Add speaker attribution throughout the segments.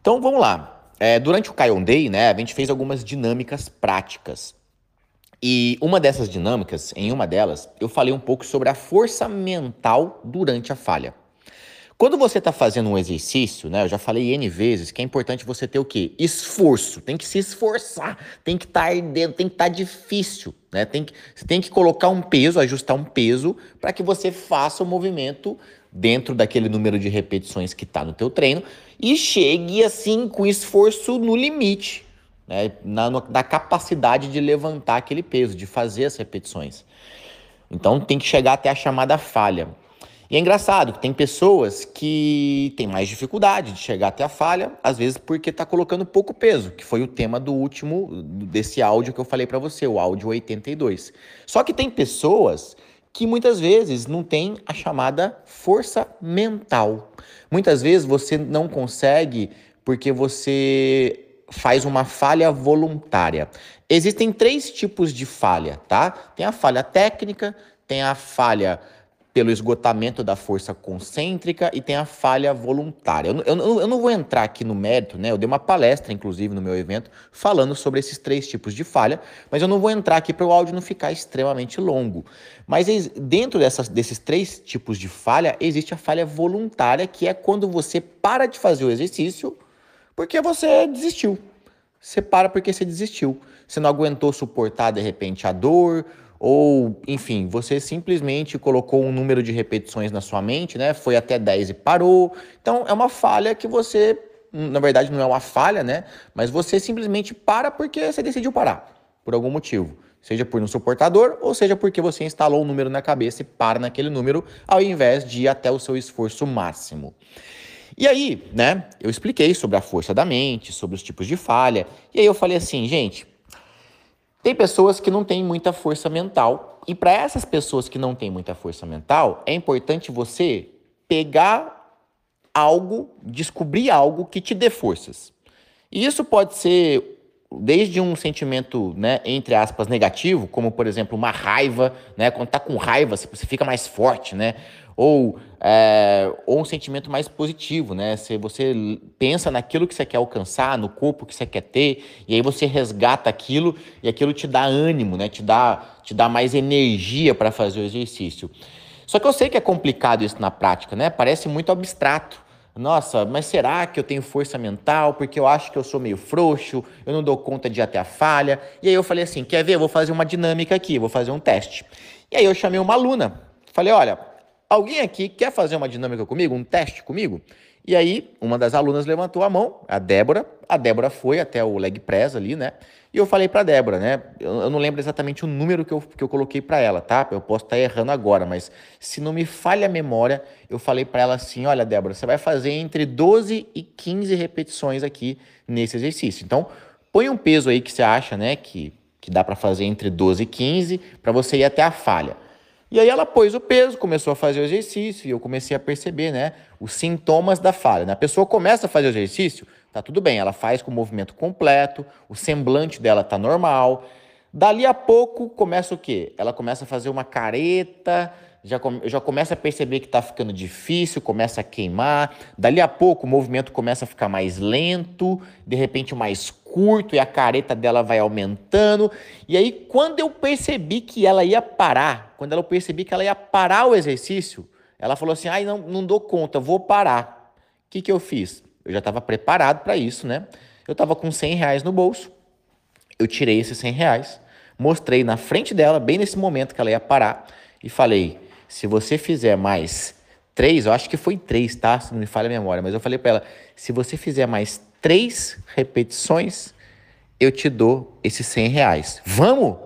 Speaker 1: Então vamos lá. É, durante o Kion Day, né, a gente fez algumas dinâmicas práticas. E uma dessas dinâmicas, em uma delas, eu falei um pouco sobre a força mental durante a falha. Quando você está fazendo um exercício, né? Eu já falei N vezes que é importante você ter o quê? Esforço. Tem que se esforçar. Tem que estar tá tem que estar tá difícil. Né? Tem que, você tem que colocar um peso, ajustar um peso para que você faça o movimento dentro daquele número de repetições que está no teu treino e chegue assim com esforço no limite, né? Na, no, da capacidade de levantar aquele peso, de fazer as repetições. Então tem que chegar até a chamada falha. E é engraçado que tem pessoas que têm mais dificuldade de chegar até a falha, às vezes porque está colocando pouco peso, que foi o tema do último, desse áudio que eu falei para você, o áudio 82. Só que tem pessoas que muitas vezes não têm a chamada força mental. Muitas vezes você não consegue porque você faz uma falha voluntária. Existem três tipos de falha, tá? Tem a falha técnica, tem a falha pelo esgotamento da força concêntrica e tem a falha voluntária. Eu, eu, eu, não vou entrar aqui no mérito, né? Eu dei uma palestra, inclusive, no meu evento, falando sobre esses três tipos de falha, mas eu não vou entrar aqui para o áudio não ficar extremamente longo. Mas dentro dessas, desses três tipos de falha, existe a falha voluntária, que é quando você para de fazer o exercício porque você desistiu. Você para porque você desistiu. Você não aguentou suportar, de repente, a dor ou, enfim, você simplesmente colocou um número de repetições na sua mente, né? Foi até 10 e parou. Então, é uma falha que você, na verdade, não é uma falha, né? Mas você simplesmente para porque você decidiu parar, por algum motivo. Seja por um suportador, ou seja porque você instalou um número na cabeça e para naquele número, ao invés de ir até o seu esforço máximo. E aí, né, eu expliquei sobre a força da mente, sobre os tipos de falha, e aí eu falei assim, gente, tem pessoas que não têm muita força mental. E para essas pessoas que não têm muita força mental, é importante você pegar algo, descobrir algo que te dê forças. E isso pode ser desde um sentimento, né, entre aspas, negativo, como por exemplo uma raiva, né, quando tá com raiva você fica mais forte, né, ou, é, ou um sentimento mais positivo, né? Se você pensa naquilo que você quer alcançar, no corpo que você quer ter, e aí você resgata aquilo e aquilo te dá ânimo, né? Te dá, te dá mais energia para fazer o exercício. Só que eu sei que é complicado isso na prática, né? Parece muito abstrato. Nossa, mas será que eu tenho força mental? Porque eu acho que eu sou meio frouxo, eu não dou conta de ir até a falha. E aí eu falei assim: quer ver? Eu vou fazer uma dinâmica aqui, vou fazer um teste. E aí eu chamei uma aluna. Falei: olha, Alguém aqui quer fazer uma dinâmica comigo, um teste comigo? E aí, uma das alunas levantou a mão, a Débora. A Débora foi até o leg press ali, né? E eu falei para Débora, né? Eu, eu, não lembro exatamente o número que eu, que eu coloquei para ela, tá? Eu posso estar tá errando agora, mas se não me falha a memória, eu falei para ela assim: olha, Débora, você vai fazer entre 12 e 15 repetições aqui nesse exercício. Então, põe um peso aí que você acha, né? Que, que dá para fazer entre 12 e 15 para você ir até a falha. E aí ela pôs o peso, começou a fazer o exercício e eu comecei a perceber, né, os sintomas da falha. Né? A pessoa começa a fazer o exercício, tá tudo bem, ela faz com o movimento completo, o semblante dela tá normal. Dali a pouco começa o quê? Ela começa a fazer uma careta, já, come, já começa a perceber que está ficando difícil, começa a queimar. Dali a pouco o movimento começa a ficar mais lento, de repente mais curto e a careta dela vai aumentando. E aí, quando eu percebi que ela ia parar, quando eu percebi que ela ia parar o exercício, ela falou assim: ai, não, não dou conta, vou parar. O que, que eu fiz? Eu já estava preparado para isso, né? Eu estava com 100 reais no bolso, eu tirei esses 100 reais, mostrei na frente dela, bem nesse momento que ela ia parar, e falei: se você fizer mais três, eu acho que foi três, tá? Se não me falha a memória, mas eu falei para ela: se você fizer mais três repetições, eu te dou esses 100 reais. Vamos?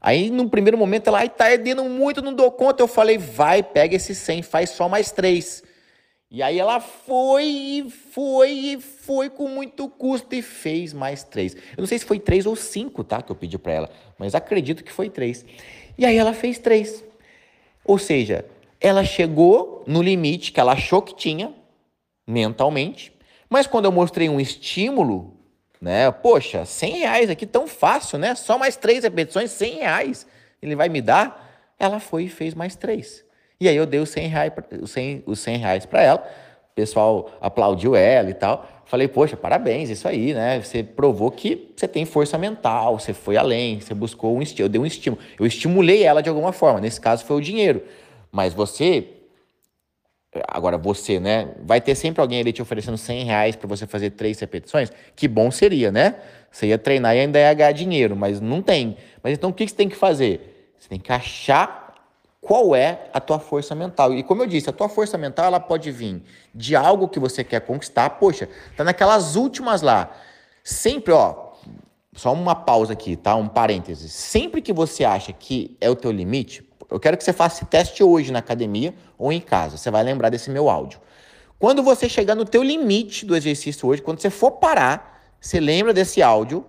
Speaker 1: Aí, no primeiro momento, ela, ai, tá muito, não dou conta. Eu falei, vai, pega esses 100, faz só mais três. E aí ela foi e foi e foi com muito custo e fez mais três. Eu não sei se foi três ou cinco, tá? Que eu pedi para ela, mas acredito que foi três. E aí ela fez três. Ou seja, ela chegou no limite que ela achou que tinha mentalmente, mas quando eu mostrei um estímulo, né? Poxa, 100 reais aqui tão fácil, né? Só mais três repetições, 100 reais. Ele vai me dar? Ela foi e fez mais três. E aí eu dei os 100 reais, os 100, os 100 reais para ela. O pessoal aplaudiu ela e tal. Falei, poxa, parabéns, isso aí, né? Você provou que você tem força mental, você foi além, você buscou um estímulo, eu dei um estímulo. Eu estimulei ela de alguma forma, nesse caso foi o dinheiro. Mas você, agora você, né? Vai ter sempre alguém ali te oferecendo 100 reais para você fazer três repetições? Que bom seria, né? Você ia treinar e ainda ia ganhar dinheiro, mas não tem. Mas então o que você tem que fazer? Você tem que achar qual é a tua força mental. E como eu disse, a tua força mental ela pode vir de algo que você quer conquistar. Poxa, tá naquelas últimas lá. Sempre, ó, só uma pausa aqui, tá? Um parêntese. Sempre que você acha que é o teu limite, eu quero que você faça esse teste hoje na academia ou em casa. Você vai lembrar desse meu áudio. Quando você chegar no teu limite do exercício hoje, quando você for parar, você lembra desse áudio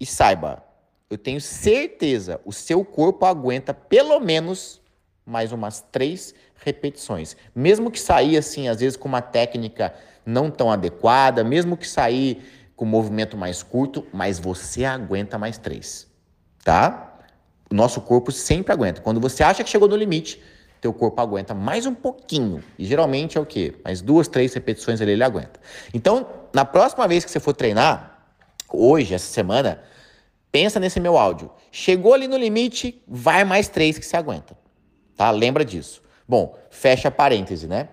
Speaker 1: e saiba, eu tenho certeza, o seu corpo aguenta pelo menos mais umas três repetições. Mesmo que sair assim, às vezes com uma técnica não tão adequada, mesmo que sair com movimento mais curto, mas você aguenta mais três, tá? O nosso corpo sempre aguenta. Quando você acha que chegou no limite, teu corpo aguenta mais um pouquinho. E geralmente é o quê? Mais duas, três repetições ali ele aguenta. Então, na próxima vez que você for treinar, hoje, essa semana, pensa nesse meu áudio. Chegou ali no limite, vai mais três que você aguenta tá? Lembra disso. Bom, fecha parêntese, né?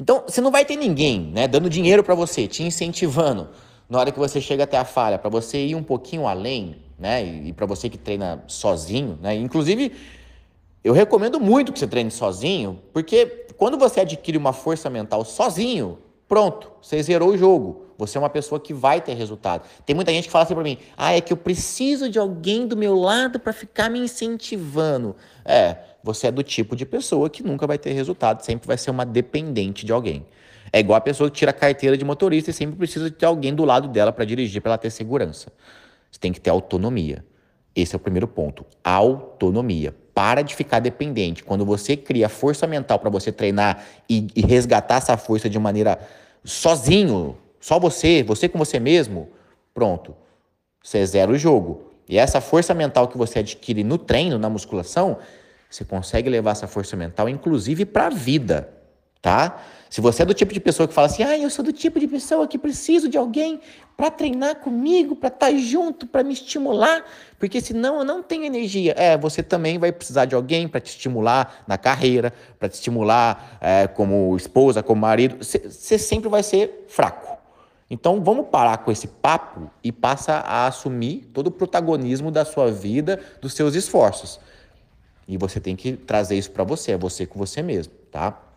Speaker 1: Então, você não vai ter ninguém, né, dando dinheiro para você, te incentivando na hora que você chega até a falha, para você ir um pouquinho além, né? E, e para você que treina sozinho, né? Inclusive, eu recomendo muito que você treine sozinho, porque quando você adquire uma força mental sozinho, pronto, você zerou o jogo. Você é uma pessoa que vai ter resultado. Tem muita gente que fala assim para mim: "Ah, é que eu preciso de alguém do meu lado para ficar me incentivando". É, você é do tipo de pessoa que nunca vai ter resultado, sempre vai ser uma dependente de alguém. É igual a pessoa que tira a carteira de motorista e sempre precisa de ter alguém do lado dela para dirigir, para ela ter segurança. Você tem que ter autonomia. Esse é o primeiro ponto. Autonomia. Para de ficar dependente. Quando você cria força mental para você treinar e, e resgatar essa força de maneira sozinho, só você, você com você mesmo, pronto. Você zera o jogo. E essa força mental que você adquire no treino, na musculação, você consegue levar essa força mental, inclusive, para a vida, tá? Se você é do tipo de pessoa que fala assim, ah, eu sou do tipo de pessoa que preciso de alguém para treinar comigo, para estar tá junto, para me estimular, porque senão eu não tenho energia. É, você também vai precisar de alguém para te estimular na carreira, para te estimular é, como esposa, como marido. Você sempre vai ser fraco. Então vamos parar com esse papo e passa a assumir todo o protagonismo da sua vida, dos seus esforços. E você tem que trazer isso para você, é você com você mesmo, tá?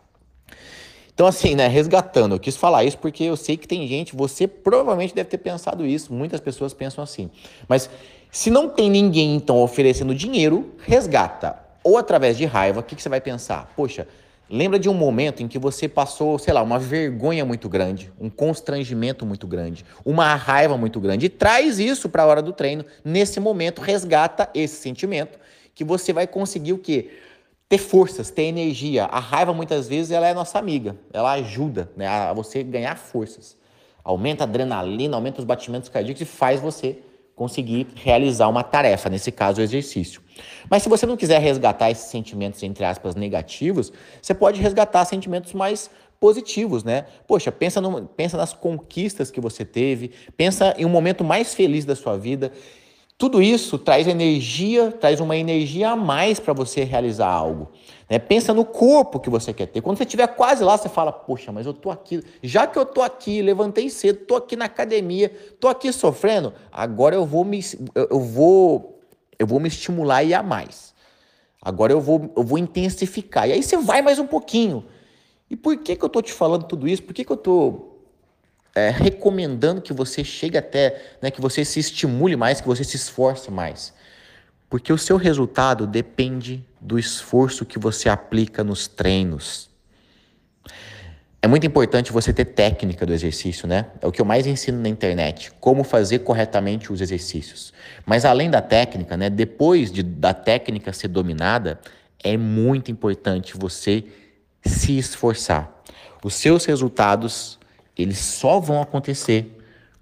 Speaker 1: Então, assim, né, resgatando, eu quis falar isso porque eu sei que tem gente, você provavelmente deve ter pensado isso, muitas pessoas pensam assim. Mas se não tem ninguém, então, oferecendo dinheiro, resgata. Ou através de raiva, o que, que você vai pensar? Poxa, lembra de um momento em que você passou, sei lá, uma vergonha muito grande, um constrangimento muito grande, uma raiva muito grande, e traz isso para a hora do treino. Nesse momento, resgata esse sentimento que você vai conseguir o quê? Ter forças, ter energia. A raiva muitas vezes ela é nossa amiga, ela ajuda né, a você ganhar forças. Aumenta a adrenalina, aumenta os batimentos cardíacos e faz você conseguir realizar uma tarefa, nesse caso o exercício. Mas se você não quiser resgatar esses sentimentos, entre aspas, negativos, você pode resgatar sentimentos mais positivos, né? Poxa, pensa, no, pensa nas conquistas que você teve, pensa em um momento mais feliz da sua vida tudo isso traz energia, traz uma energia a mais para você realizar algo. Né? Pensa no corpo que você quer ter. Quando você estiver quase lá, você fala: Poxa, mas eu tô aqui. Já que eu tô aqui, levantei cedo, tô aqui na academia, tô aqui sofrendo. Agora eu vou me, eu vou, eu vou me estimular e a mais. Agora eu vou, eu vou intensificar. E aí você vai mais um pouquinho. E por que, que eu tô te falando tudo isso? Por que, que eu tô é, recomendando que você chegue até, né, que você se estimule mais, que você se esforce mais. Porque o seu resultado depende do esforço que você aplica nos treinos. É muito importante você ter técnica do exercício, né? É o que eu mais ensino na internet, como fazer corretamente os exercícios. Mas além da técnica, né, depois de, da técnica ser dominada, é muito importante você se esforçar. Os seus resultados eles só vão acontecer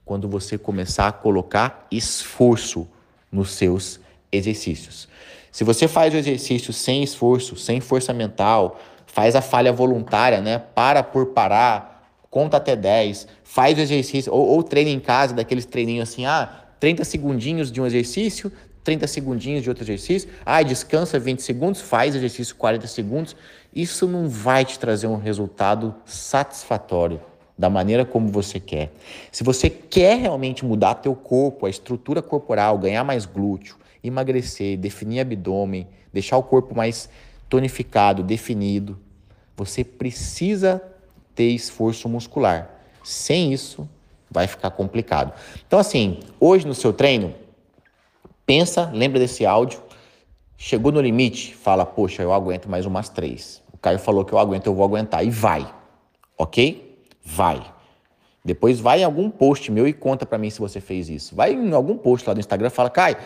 Speaker 1: quando você começar a colocar esforço nos seus exercícios. Se você faz o exercício sem esforço, sem força mental, faz a falha voluntária, né? Para por parar, conta até 10, faz o exercício, ou, ou treina em casa, daqueles treininhos assim, ah, 30 segundinhos de um exercício, 30 segundinhos de outro exercício, ah, descansa 20 segundos, faz exercício 40 segundos. Isso não vai te trazer um resultado satisfatório da maneira como você quer. Se você quer realmente mudar teu corpo, a estrutura corporal, ganhar mais glúteo, emagrecer, definir abdômen, deixar o corpo mais tonificado, definido, você precisa ter esforço muscular. Sem isso, vai ficar complicado. Então, assim, hoje no seu treino, pensa, lembra desse áudio, chegou no limite, fala, poxa, eu aguento mais umas três. O Caio falou que eu aguento, eu vou aguentar. E vai, ok? Vai. Depois vai em algum post meu e conta para mim se você fez isso. Vai em algum post lá no Instagram e fala, Caio,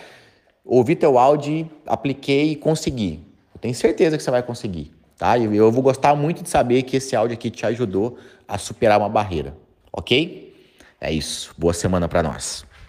Speaker 1: ouvi teu áudio, apliquei e consegui. Eu tenho certeza que você vai conseguir. Tá? E eu vou gostar muito de saber que esse áudio aqui te ajudou a superar uma barreira, ok? É isso. Boa semana para nós.